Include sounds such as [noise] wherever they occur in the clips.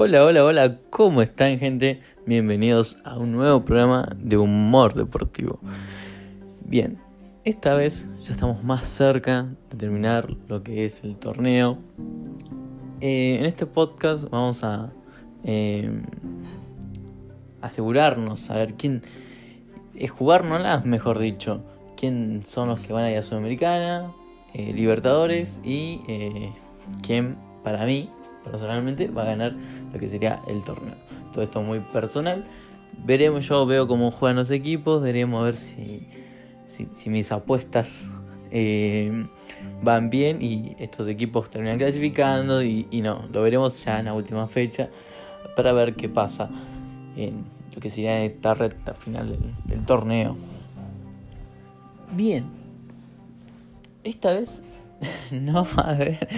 Hola, hola, hola, ¿cómo están gente? Bienvenidos a un nuevo programa de humor deportivo. Bien, esta vez ya estamos más cerca de terminar lo que es el torneo. Eh, en este podcast vamos a eh, asegurarnos, a ver quién es jugárnoslas, mejor dicho, quién son los que van a ir a Sudamericana, eh, Libertadores y quién para mí personalmente va a ganar lo que sería el torneo. Todo esto muy personal. Veremos, yo veo cómo juegan los equipos, veremos a ver si, si, mis apuestas eh, van bien y estos equipos terminan clasificando y, no, lo veremos ya en la última fecha para ver qué pasa en lo que sería esta recta final del, torneo. Bien, esta vez [laughs] no va a haber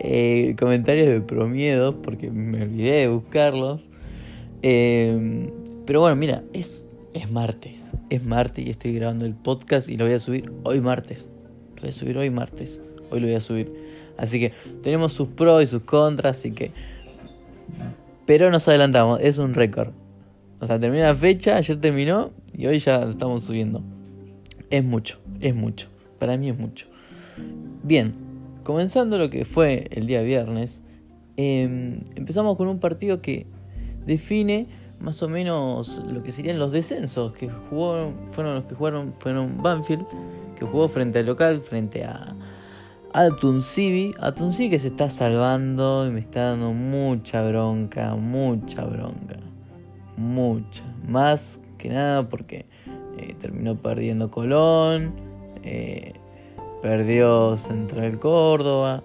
eh, comentarios de promiedo porque me olvidé de buscarlos. Eh, pero bueno, mira, es, es martes. Es martes y estoy grabando el podcast y lo voy a subir hoy martes. Lo voy a subir hoy martes. Hoy lo voy a subir. Así que tenemos sus pros y sus contras, así que... Pero nos adelantamos, es un récord. O sea, termina la fecha, ayer terminó y hoy ya estamos subiendo. Es mucho, es mucho. Para mí es mucho. Bien, comenzando lo que fue el día viernes, em, empezamos con un partido que define más o menos lo que serían los descensos que jugó, fueron los que jugaron, fueron Banfield, que jugó frente al local, frente a, a Tuncibi, a Tuncibi que se está salvando y me está dando mucha bronca, mucha bronca, mucha, más que nada porque eh, terminó perdiendo Colón, eh, perdió Central Córdoba,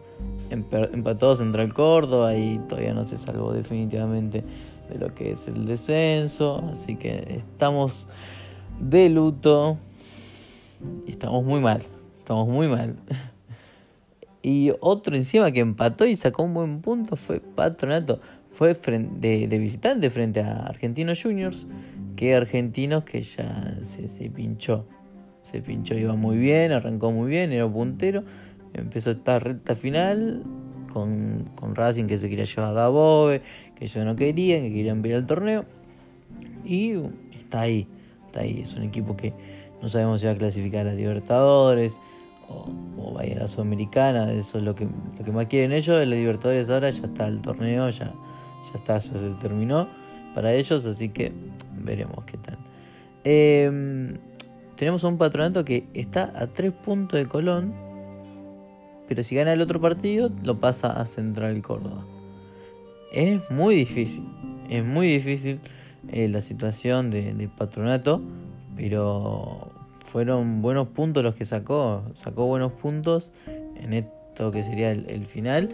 empató Central Córdoba y todavía no se salvó definitivamente de lo que es el descenso. Así que estamos de luto y estamos muy mal. Estamos muy mal. [laughs] Y otro encima que empató y sacó un buen punto fue Patronato. Fue de, de visitante frente a Argentinos Juniors. Que Argentinos que ya se, se pinchó. Se pinchó, iba muy bien, arrancó muy bien, era puntero. Empezó esta recta final con, con Racing que se quería llevar a Dabove, que ellos no querían, que querían ver el torneo. Y está ahí, está ahí. Es un equipo que no sabemos si va a clasificar a Libertadores o, o va a la Sudamericana. Eso es lo que, lo que más quieren ellos. La Libertadores ahora ya está el torneo, ya, ya está, ya se terminó para ellos. Así que veremos qué tal. Em, tenemos un patronato que está a tres puntos de Colón pero si gana el otro partido, lo pasa a Central Córdoba. Es muy difícil, es muy difícil eh, la situación de, patronato, pero fueron buenos puntos los que sacó, sacó buenos puntos en esto que sería el, final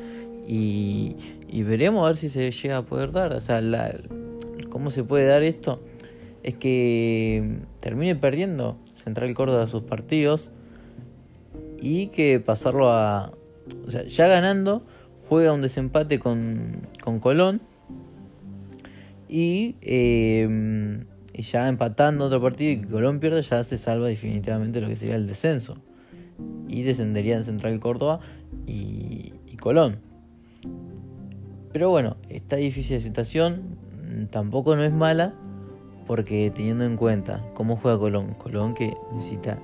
y, veremos a ver si se llega a poder dar, o sea, cómo se puede dar esto es que termine perdiendo Central Córdoba sus partidos y que pasarlo a. O sea, ya ganando, juega un desempate con, con Colón y, y ya empatando otro partido y que Colón pierde, ya se salva definitivamente lo que sería el descenso. Y descendería en Central Córdoba y, y Colón. Pero bueno, esta difícil situación tampoco no es mala porque teniendo en cuenta cómo juega Colón, Colón que necesita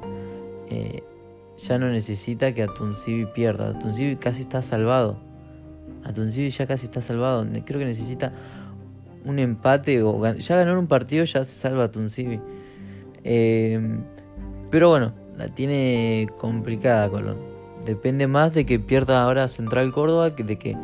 eh, ya no necesita que Atuncibi pierda. Atuncibi casi está salvado. Atuncibi ya casi está salvado. Creo que necesita un empate o ya ganar un partido ya se salva Atuncibi. Eh, pero bueno, la tiene complicada Colón. Depende más de que pierda ahora Central Córdoba que de que,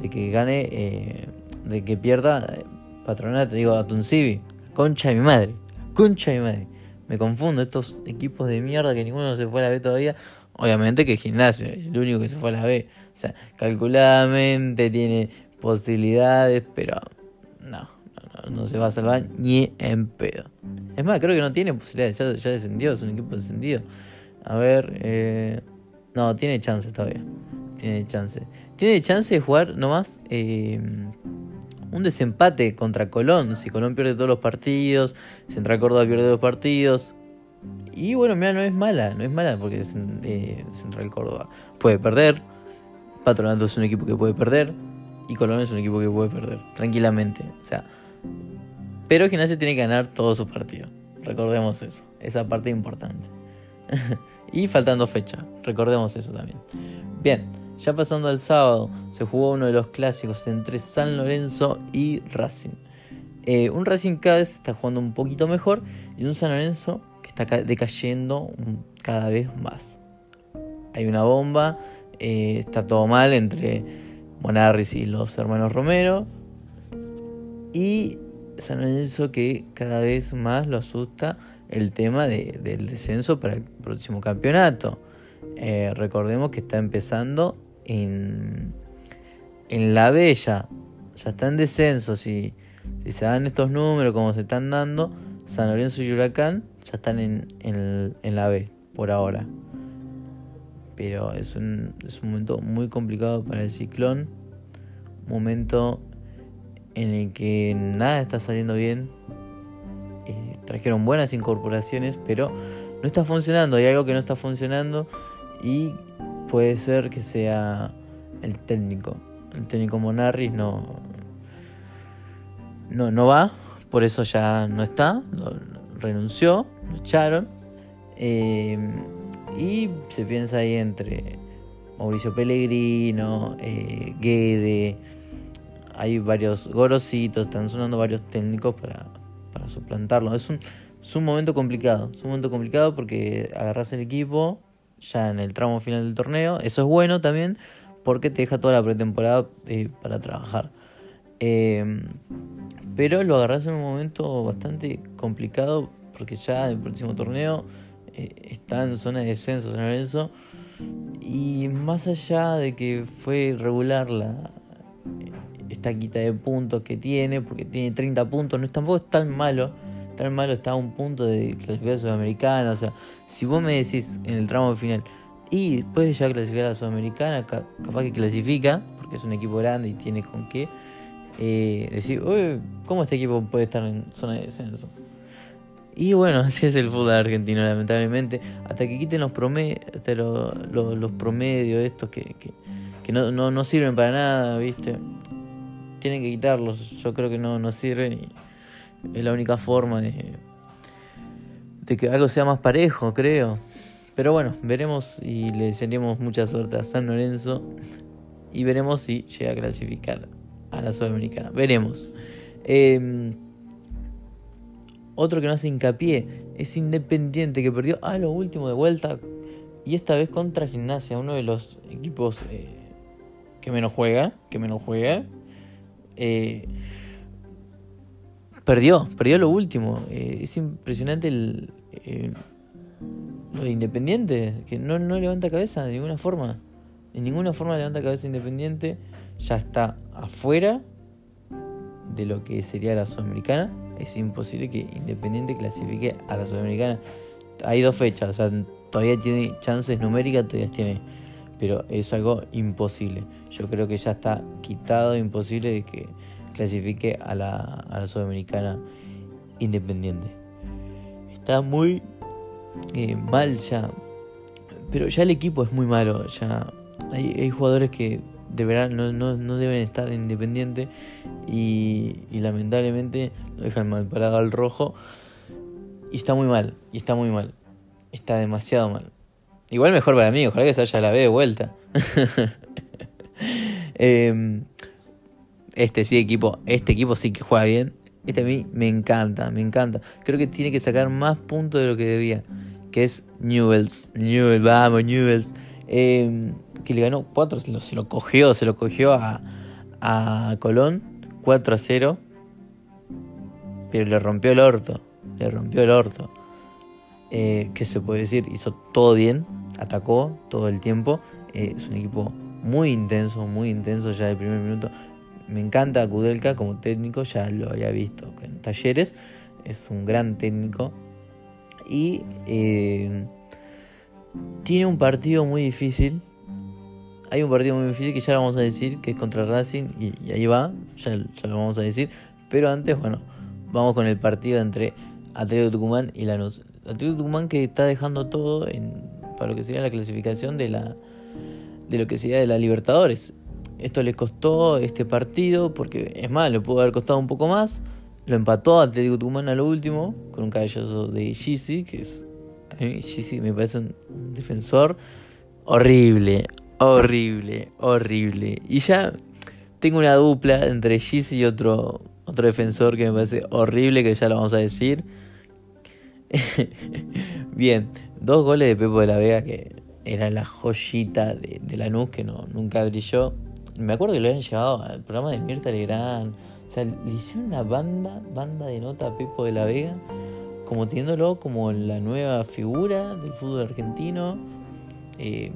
de que gane, eh, de que pierda Patronato, digo Atuncibi. Concha de mi madre. Concha de mi madre me confundo, estos equipos de mierda que ninguno se fue a la B todavía. Obviamente que Gimnasia, el único que se fue a la B. O sea, calculadamente tiene posibilidades, pero no, no, se va a salvar ni en pedo. Es más, creo que no tiene posibilidades, ya, ya descendió, es un equipo descendido. A ver, eh, no, tiene chance todavía. Tiene chance. Tiene chance de jugar nomás. Eh, un desempate contra Colón. Si Colón pierde todos los partidos, Central Córdoba pierde los partidos. Y bueno, mira, no es mala, no es mala porque eh, Central Córdoba puede perder. Patronato es un equipo que puede perder. y Colón es un equipo que puede perder tranquilamente. O sea, pero Gimnasia tiene que ganar todos sus partidos. Recordemos eso, esa parte importante. [laughs] y faltando fecha, recordemos eso también. Bien, ya pasando al sábado, se jugó uno de los clásicos entre San Lorenzo y Racing. Eh, un Racing cada vez está jugando un poquito mejor y un San Lorenzo que está decayendo cada vez más. Hay una bomba, eh, está todo mal entre Monarris y los hermanos Romero. Y San Lorenzo que cada vez más lo asusta el tema del descenso para el próximo campeonato. Eh, recordemos que está empezando en, la Bella, ya está en descenso. Si, si se dan estos números como se están dando, San Lorenzo y Huracán ya están en, en, la B por ahora. Pero es un, es un momento muy complicado para el ciclón. momento en el que nada está saliendo bien. Eh, trajeron buenas incorporaciones, pero no está funcionando. Hay algo que no está funcionando y puede ser que sea el técnico. El técnico Monarris no, no, no va, por eso ya no está, renunció, lo echaron. Eh, y se piensa ahí entre Mauricio Pellegrino, eh, Guede hay varios gorositos, están sonando varios técnicos para, para suplantarlo. Es un, es un momento complicado, es un momento complicado porque agarras el equipo ya en el tramo final del torneo, eso es bueno también porque te deja toda la pretemporada eh, para trabajar. Eh, pero lo agarras en un momento bastante complicado porque ya el próximo torneo eh, está en zona de descenso San Lorenzo y más allá de que fue regular la, esta quita de puntos que tiene, porque tiene 30 puntos, no tampoco es tan malo. Tan malo está a un punto de clasificar a Sudamericana. O sea, si vos me decís en el tramo final, y puede ya clasificar a Sudamericana, capaz que clasifica, porque es un equipo grande y tiene con qué eh, decir, Uy, ¿cómo este equipo puede estar en zona de descenso? Y bueno, [laughs] así es el fútbol argentino, lamentablemente. Hasta que quiten los, promedios, los, promedios estos que, no, sirven para nada, ¿viste? tienen que quitarlos. Yo creo que no, no sirven y es la única forma de, de que algo sea más parejo, creo. Pero bueno, veremos y le desearemos mucha suerte a San Lorenzo y veremos si llega a clasificar a la Sudamericana. Veremos. Em, otro que no hace hincapié es Independiente que perdió a lo último de vuelta y esta vez contra Gimnasia, uno de los equipos eh, que menos juega, que menos juega eh, perdió, perdió lo último. Eh, es impresionante el, eh, lo de Independiente, que no, no levanta cabeza de ninguna forma. De ninguna forma levanta cabeza Independiente. Ya está afuera de lo que sería la Sudamericana. Es imposible que Independiente clasifique a la Sudamericana. Hay dos fechas, o sea, todavía tiene chances numéricas, todavía tiene pero es algo imposible. Yo creo que ya está quitado, imposible de que clasifique a la, Sudamericana independiente. Está muy eh, mal ya, pero ya el equipo es muy malo. Ya hay, hay jugadores que deberán, no, no, no, deben estar en Independiente y, lamentablemente lo dejan mal parado al rojo. Y está muy mal, y está muy mal. Está demasiado mal. Igual mejor para mí, ojalá que se haya la B de vuelta. [laughs] Em, este sí equipo, este equipo sí que juega bien. Este a mí me encanta, me encanta. Creo que tiene que sacar más puntos de lo que debía. Que es Newells. Newells, vamos, Newells. Em, que le ganó 4, se lo, se lo cogió, se lo cogió a, a Colón 4 a 0. Pero le rompió el orto. Le rompió el orto. Eh, ¿Qué se puede decir? Hizo todo bien atacó todo el tiempo. Eh, es un equipo muy intenso, muy intenso ya del primer minuto. Me encanta Kudelka como técnico, ya lo había visto en talleres. Es un gran técnico. Y eh, tiene un partido muy difícil. Hay un partido muy difícil que ya lo vamos a decir, que es contra Racing. Y, ahí va, ya, lo vamos a decir. Pero antes, bueno, vamos con el partido entre Atlético Tucumán y Lanús. Atlético Tucumán que está dejando todo en para lo que sería la clasificación de de lo que sería de la Libertadores. Esto le costó este partido, porque es más, le pudo haber costado un poco más. Lo empató Atlético Tucumán a lo último, con un cabellazo de Gizzi, que es. A mí Gizzi me parece un, defensor horrible, horrible, horrible. Y ya tengo una dupla entre Gizzi y otro, otro defensor que me parece horrible, que ya lo vamos a decir. [laughs] Bien, dos goles de Pepo de la Vega que era la joyita de, de Lanús que no, nunca brilló. Me acuerdo que lo habían llevado al programa de Mirta Legrand. O sea, le hicieron una banda, banda de nota a Pepo de la Vega, como teniéndolo como la nueva figura del fútbol argentino. Eh,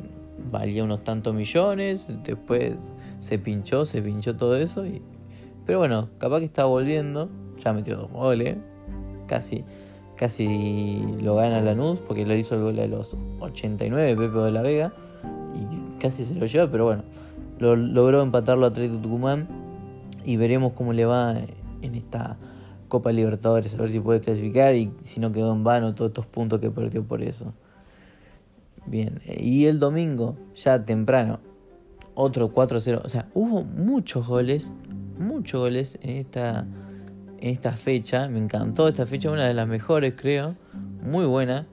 valía unos tantos millones, después se pinchó, se pinchó todo eso. Y... Pero bueno, capaz que está volviendo, ya metió dos goles, casi casi lo gana Lanús porque lo hizo el gol a los 89 Pepe de la Vega y casi se lo lleva, pero bueno, lo, logró empatarlo a Atlético Tucumán y veremos cómo le va en esta Copa Libertadores, a ver si puede clasificar y si no quedó en vano todos estos puntos que perdió por eso. Bien, y el domingo, ya temprano, otro 4-0, o sea, hubo muchos goles, muchos goles en esta en esta fecha. Me encantó esta fecha, una de las mejores creo. Muy buena.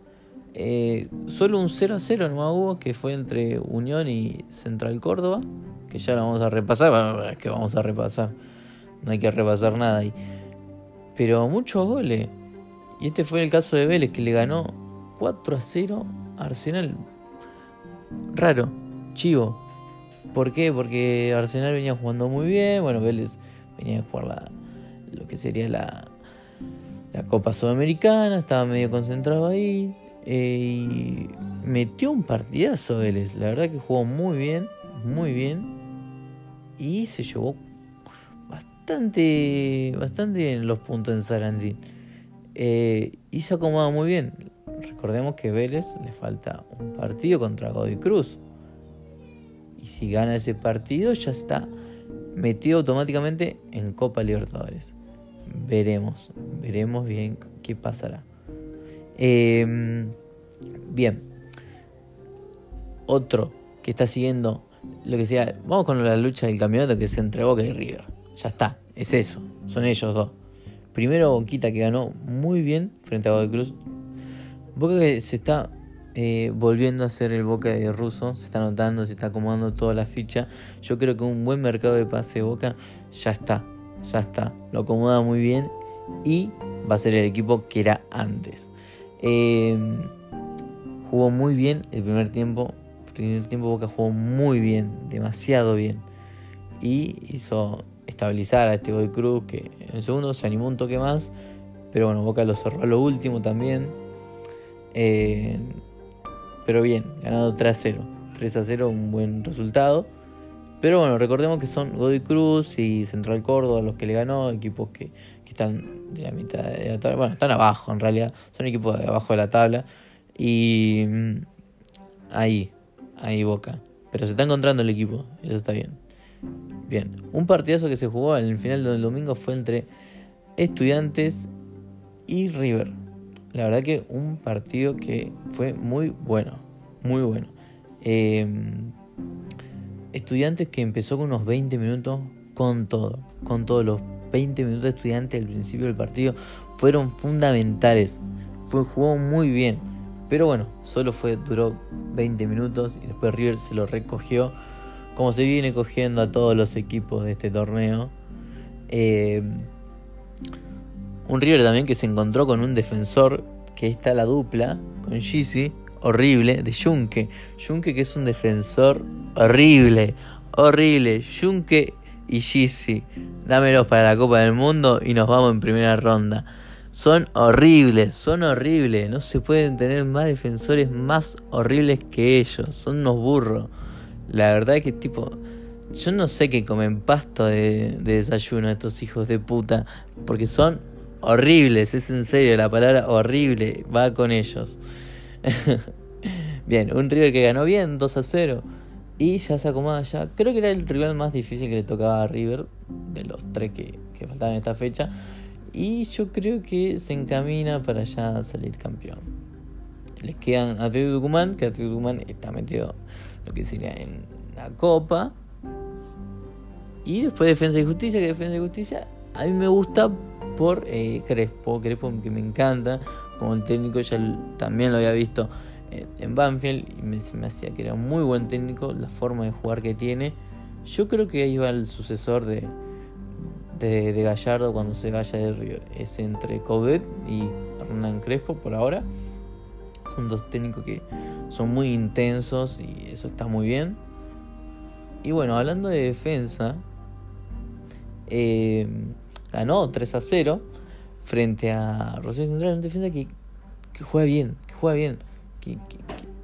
Eh, solo un 0 a 0 no hubo, que fue entre Unión y Central Córdoba. Que ya lo vamos a repasar. Bueno, es que vamos a repasar. No hay que repasar nada ahí. Pero muchos goles. Y este fue el caso de Vélez, que le ganó 4 a 0 a Arsenal. Raro, chivo. ¿Por qué? Porque Arsenal venía jugando muy bien. Bueno, Vélez venía a jugar la, lo que sería la, la Copa Sudamericana, estaba medio concentrado ahí. Eh, y metió un partidazo Vélez, la verdad que jugó muy bien, muy bien. Y se llevó bastante, bastante los puntos en Sarandí. Eh, y se acomoda muy bien. Recordemos que Vélez le falta un partido contra Godoy Cruz. Y si gana ese partido ya está metido automáticamente en Copa Libertadores veremos, veremos bien qué pasará. Em, bien, otro que está siguiendo lo que sea, vamos con la lucha del campeonato que es entre Boca y River. Ya está, es eso, son ellos dos. Primero Boquita que ganó muy bien frente a Godoy Cruz. Boca que se está eh, volviendo a ser el Boca de Russo, se está notando, se está acomodando toda la ficha. Yo creo que un buen mercado de pase de Boca ya está ya está, lo acomoda muy bien y va a ser el equipo que era antes. Em, jugó muy bien el primer tiempo, primer tiempo Boca jugó muy bien, demasiado bien y hizo estabilizar a este Goy Cruz que en el segundo se animó un toque más, pero bueno, Boca lo cerró a lo último también. Em, pero bien, ganado 3 a 0. 3 a 0, un buen resultado. Pero bueno, recordemos que son Godoy Cruz y Central Córdoba los que le ganó, equipos que, están de la mitad de la tabla. Bueno, están abajo en realidad, son equipos de abajo de la tabla. Y mm, ahí, ahí Boca. Pero se está encontrando el equipo, eso está bien. Bien, un partidazo que se jugó el final del domingo fue entre Estudiantes y River. La verdad que un partido que fue muy bueno, muy bueno. Eh, Estudiantes que empezó con unos 20 minutos con todo, con todos los 20 minutos de Estudiantes al principio del partido fueron fundamentales. Fue, jugó muy bien. Pero bueno, solo fue, duró 20 minutos y después River se lo recogió. Como se viene cogiendo a todos los equipos de este torneo. Eh, un River también que se encontró con un defensor que está la dupla con Gizzy horrible de Junque. Junque que es un defensor horrible, horrible. Junque y Gizzy, dámelos para la Copa del Mundo y nos vamos en primera ronda. Son horribles, son horribles. No se pueden tener más defensores más horribles que ellos. Son unos burros. La verdad que tipo... Yo no sé qué comen pasto de, de desayuno estos hijos de puta. Porque son horribles, es en serio, la palabra horrible va con ellos. [laughs] bien, un River que ganó bien, 2 a 0. Y ya se acomoda ya. Creo que era el rival más difícil que le tocaba a River, de los tres que, que faltaban en esta fecha. Y yo creo que se encamina para ya salir campeón. Les quedan a Tucumán, que Atlético Tucumán está metido lo que sería en la Copa. Y después Defensa y Justicia, que Defensa y Justicia a mí me gusta por eh, Crespo, Crespo que me encanta, como el técnico ya también lo había visto eh, en Banfield y me, me hacía que era un muy buen técnico, la forma de jugar que tiene. Yo creo que ahí va el sucesor de, de, Gallardo cuando se vaya de River. Es entre Coudet y Hernán Crespo por ahora. Son dos técnicos que son muy intensos y eso está muy bien. Y bueno, hablando de defensa, eh, ganó 3 a 0 frente a Rosario Central, una defensa que, que juega bien, que juega bien, que, que,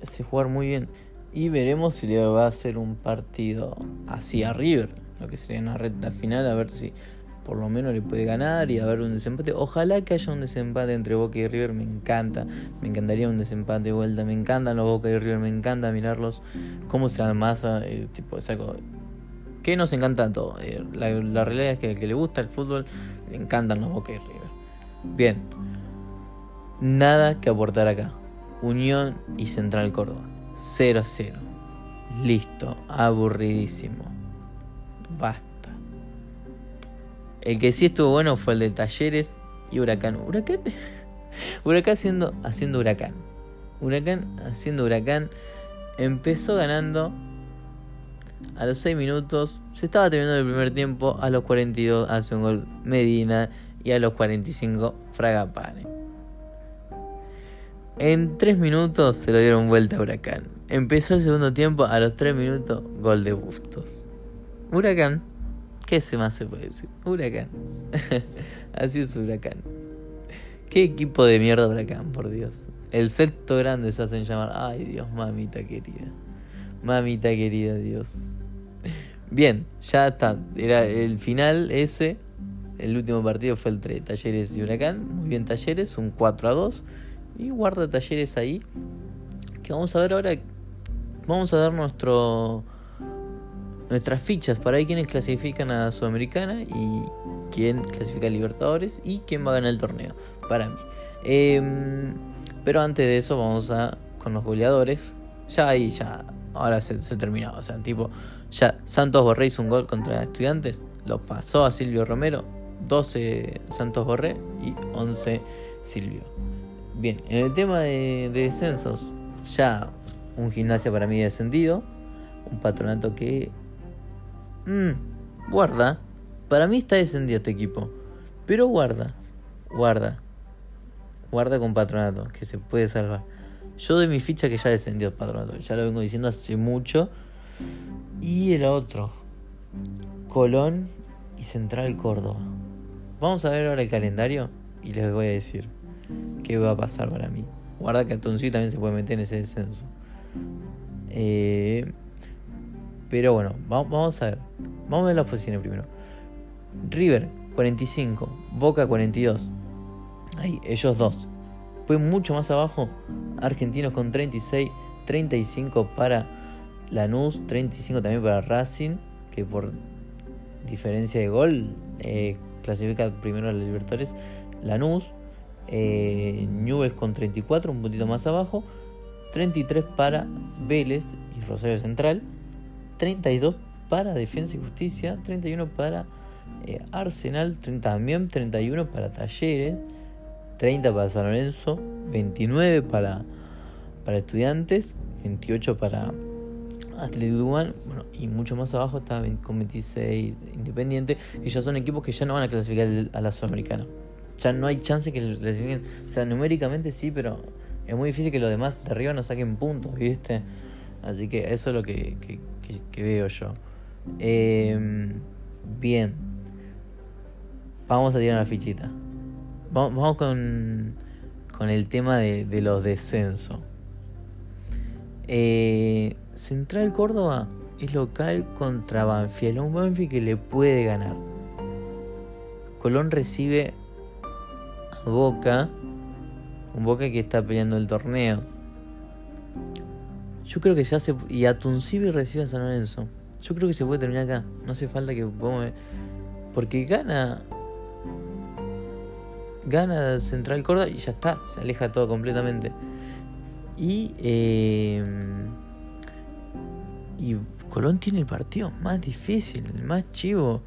hace jugar muy bien. Y veremos si le va a hacer un partido así a River, lo que sería una recta final, a ver si por lo menos le puede ganar y haber un desempate. Ojalá que haya un desempate entre Boca y River, me encanta. Me encantaría un desempate de vuelta. Me encantan los Boca y River, me encanta mirarlos. Cómo se almaza, eh, tipo, es algo que nos encanta todo. Eh, la, realidad es que al que le gusta el fútbol, le encantan los Boca y River. Bien, nada que aportar acá. Unión y Central Córdoba. 0-0. Listo, aburridísimo. Basta. El que sí estuvo bueno fue el de Talleres y Huracán. Huracán. [laughs] Huracán haciendo, haciendo Huracán. Huracán haciendo Huracán. Empezó ganando a los 6 minutos. Se estaba terminando el primer tiempo. A los 42 hace un gol Medina. Y a los 45 Fragapane. En 3 minutos se lo dieron vuelta a Huracán. Empezó el segundo tiempo. A los 3 minutos, gol de Bustos. Huracán ¿Qué más se puede decir? Huracán. [laughs] Así es Huracán. Qué equipo de mierda Huracán, por Dios. El sexto grande se hacen llamar. Ay, Dios, mamita querida. Mamita querida, Dios. Bien, ya está. Era el final ese. El último partido fue entre Talleres y Huracán. Muy bien, Talleres, un 4 a 2. Y guarda Talleres ahí. Que vamos a ver ahora. Vamos a dar nuestro nuestras fichas para ver quiénes clasifican a Sudamericana y quién clasifica a Libertadores y quién va a ganar el torneo, para mí. Em, pero antes de eso vamos a con los goleadores. Ya ahí ya, ahora se, se terminó. O sea, tipo, ya Santos Borré hizo un gol contra Estudiantes, lo pasó a Silvio Romero, 12 Santos Borré y 11 Silvio. Bien, en el tema de, de descensos, ya un gimnasio para mí descendido, un patronato que Mmm, guarda. Para mí está descendido este equipo. Pero guarda. Guarda. Guarda con patronato, que se puede salvar. Yo doy mi ficha que ya descendió patronato. Ya lo vengo diciendo hace mucho. Y el otro. Colón y Central Córdoba. Vamos a ver ahora el calendario y les voy a decir qué va a pasar para mí. Guarda que Atuncito también se puede meter en ese descenso. Eh, pero bueno, vamos a ver. Vamos a ver las posiciones primero. River 45, Boca 42. Ahí, ellos dos. Pues mucho más abajo, Argentinos con 36, 35 para Lanús, 35 también para Racing, que por diferencia de gol eh, clasifica primero a la Libertadores. Lanús, eh, Newell's con 34, un poquito más abajo. 33 para Vélez y Rosario Central. 32 para Defensa y Justicia, 31 para eh, Arsenal, también 31 para Talleres, 30 para San Lorenzo, 29 para, para Estudiantes, 28 para Atlético bueno, y mucho más abajo está con 26 Independiente, que ya son equipos que ya no van a clasificar a la Sudamericana. Ya no hay chance que clasifiquen, o sea, numéricamente sí, pero es muy difícil que los demás de arriba no saquen puntos, ¿viste? Así que eso es lo que, veo yo. Em, bien. Vamos a tirar una fichita. Vamos, con, el tema de, de los descensos. Eh, Central Córdoba es local contra Banfield. Un Banfield que le puede ganar. Colón recibe a Boca. Un Boca que está peleando el torneo. Yo creo que se hace. Y a Tuncibi recibe a San Lorenzo. Yo creo que se puede terminar acá. No hace falta que podamos. Porque gana. Gana Central Córdoba y ya está. Se aleja todo completamente. Y. Eh, y Colón tiene el partido más difícil, el más chivo,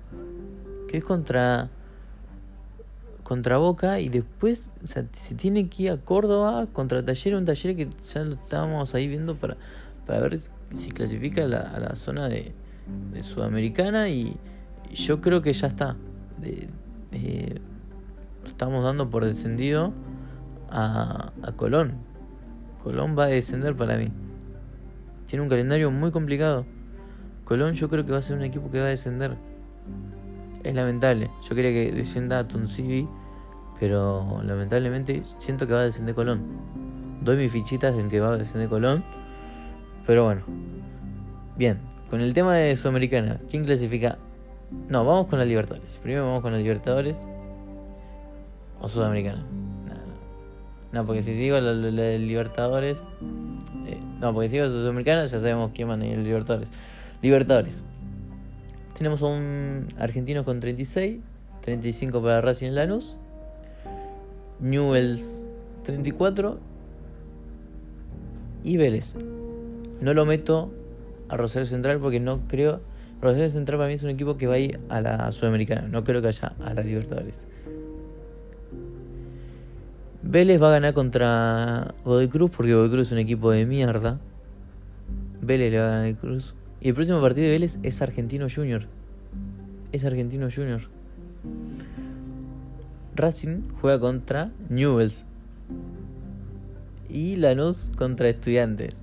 que es contra contra Boca y después se tiene que ir a Córdoba contra Taller, un Taller que ya lo estábamos ahí viendo para, para ver si clasifica a la, zona de, Sudamericana y, yo creo que ya está. estamos dando por descendido a, a Colón. Colón va a descender para mí. Tiene un calendario muy complicado. Colón yo creo que va a ser un equipo que va a descender. Es lamentable. Yo quería que descienda a Tuncibi, pero lamentablemente siento que va a descender Colón. Doy mis fichitas en que va a descender Colón. Pero bueno. Bien, con el tema de Sudamericana, ¿quién clasifica? No, vamos con la Libertadores. Primero vamos con la Libertadores o Sudamericana. No, porque si sigo la, Libertadores. Eh, no, porque si sigo Sudamericana ya sabemos quién van a ir Libertadores. Libertadores. Tenemos a un argentino con 36, 35 para Racing Lanús, Newells 34 y Vélez. No lo meto a Rosario Central porque no creo. Rosario Central para mí es un equipo que va a ir a la Sudamericana. No creo que haya a la Libertadores. Vélez va a ganar contra Godoy porque Godoy es un equipo de mierda. Vélez le va a ganar a Cruz. Y el próximo partido de Vélez es Argentino Junior. Es Argentino Junior. Racing juega contra Newells. Y Lanús contra Estudiantes.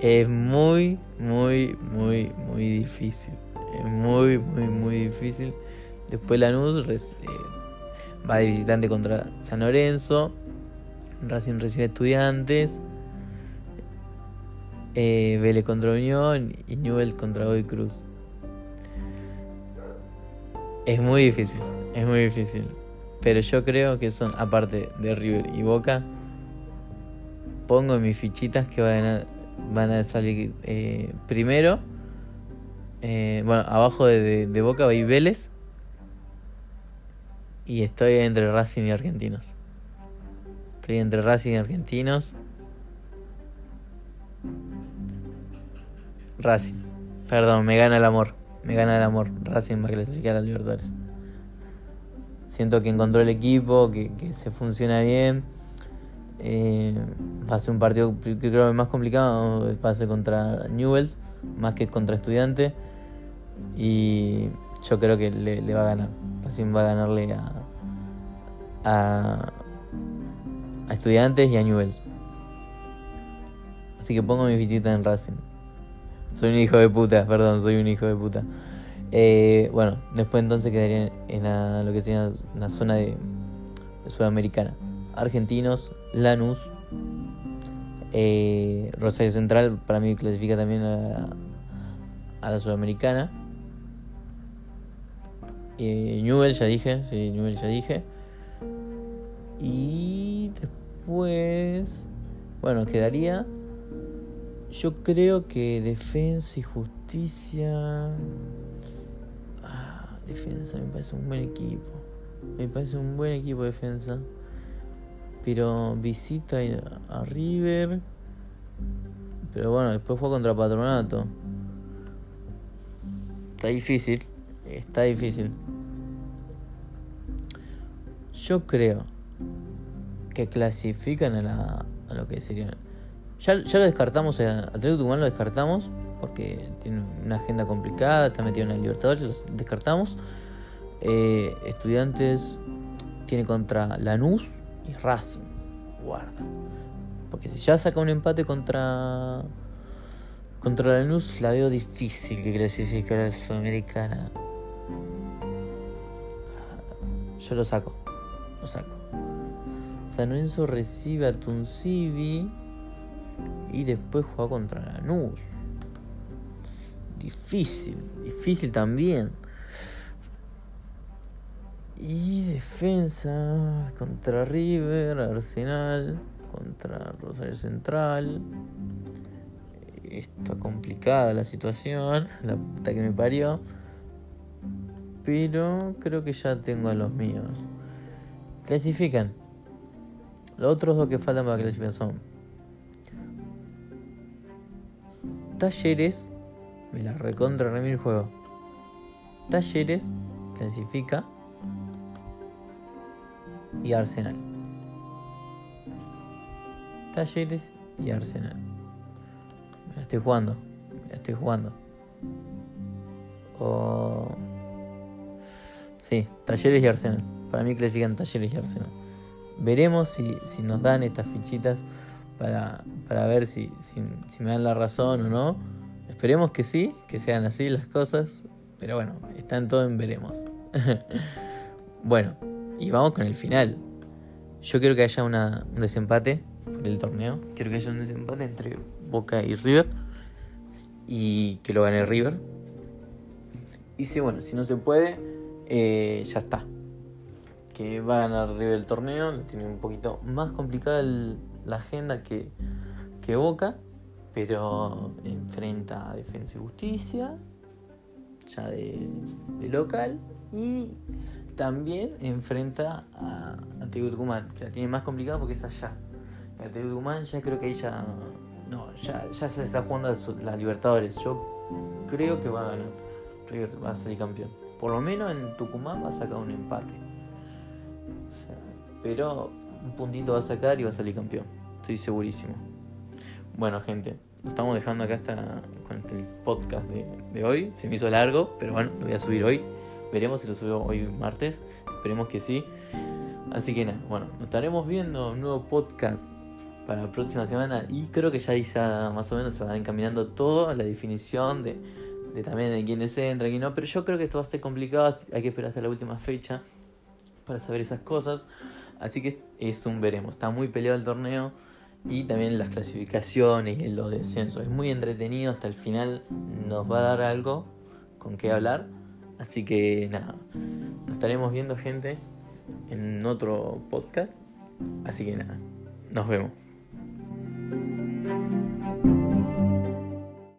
Es muy, muy, muy, muy difícil. Es muy, muy, muy difícil. Después Lanús eh, va de visitante contra San Lorenzo. Racing recibe Estudiantes. Eh, Vélez contra Unión y Newell contra Godoy Cruz. Es muy difícil, es muy difícil. Pero yo creo que son, aparte de River y Boca, pongo en mis fichitas que van a, van a salir eh, primero. Eh, bueno, abajo de, de, Boca va Vélez. Y estoy entre Racing y Argentinos. Estoy entre Racing y Argentinos. Racing. Perdón, me gana el amor. Me gana el amor. Racing va a clasificar a Libertadores. Siento que encontró el equipo, que, se funciona bien. Eh, va a ser un partido que creo que más complicado. Va a ser contra Newells, más que contra Estudiantes. Y yo creo que le, va a ganar. Racing va a ganarle a, a, a Estudiantes y a Newells. Así que pongo mi fichita en Racing. Soy un hijo de puta, perdón, soy un hijo de puta. Eh, bueno, después entonces quedaría en lo que sería una zona de, Sudamericana. Argentinos, Lanús, eh, Rosario Central, para mí clasifica también a, la Sudamericana. Eh, Newell, ya dije, sí, Newell ya dije. Y después, bueno, quedaría yo creo que defensa y justicia. Ah, defensa me parece un buen equipo. Me parece un buen equipo de defensa. Pero visita a River. Pero bueno, después fue contra Patronato. Está difícil. Está difícil. Yo creo que clasifican a, la, a lo que sería ya, lo descartamos, a Atlético Tucumán lo descartamos porque tiene una agenda complicada, está metido en el Libertadores, lo descartamos. Eh, estudiantes tiene contra Lanús y Racing. Guarda. Porque si ya saca un empate contra contra Lanús, la veo difícil que clasifique a la Sudamericana. Yo lo saco. Lo saco. San Lorenzo recibe a Tuncibi. Y después juega contra Lanús. Difícil, difícil también. Y defensa contra River, Arsenal, contra Rosario Central. Está complicada la situación, [laughs] la puta que me parió. Pero creo que ya tengo a los míos. Clasifican. Los otros dos que faltan para clasificar son Talleres Me la recontra remil juego. Talleres clasifica y Arsenal. Talleres y Arsenal. Me la estoy jugando. Me la estoy jugando. O... Sí, Talleres y Arsenal. Para mí clasifican Talleres y Arsenal. Veremos si, si nos dan estas fichitas para, para ver si, si, me dan la razón o no. Esperemos que sí, que sean así las cosas. Pero bueno, están todo en veremos. [laughs] bueno, y vamos con el final. Yo quiero que haya un desempate por el torneo. Quiero que haya un desempate entre Boca y River. Y que lo gane River. Y si bueno, si no se puede, eh, ya está. Que va a ganar River el torneo. Tiene un poquito más complicada la agenda que, que Boca. Pero enfrenta a Defensa y Justicia. Ya de, local. Y también enfrenta a, a Tucumán, que la tiene más complicada porque es allá. A Tucumán ya creo que ahí ya. No, ya, ya se está jugando la Libertadores. Yo creo que va a ganar. Va a salir campeón. Por lo menos en Tucumán va a sacar un empate. pero un puntito va a sacar y va a salir campeón. Estoy segurísimo. Bueno, gente, estamos dejando acá hasta con el podcast de, de hoy. Se me hizo largo, pero bueno, lo voy a subir hoy. Veremos si lo subo hoy martes. Esperemos que sí. Así que nada, bueno, nos estaremos viendo un nuevo podcast para la próxima semana. Y creo que ya ahí ya más o menos se va encaminando todo la definición de, de también de quiénes entran y no. Pero yo creo que esto va a ser complicado. Hay que esperar hasta la última fecha para saber esas cosas. Así que es un veremos. Está muy peleado el torneo. Y también las clasificaciones y los descensos. Es muy entretenido. Hasta el final nos va a dar algo con qué hablar. Así que nada, nos estaremos viendo gente en otro podcast. Así que nada, nos vemos.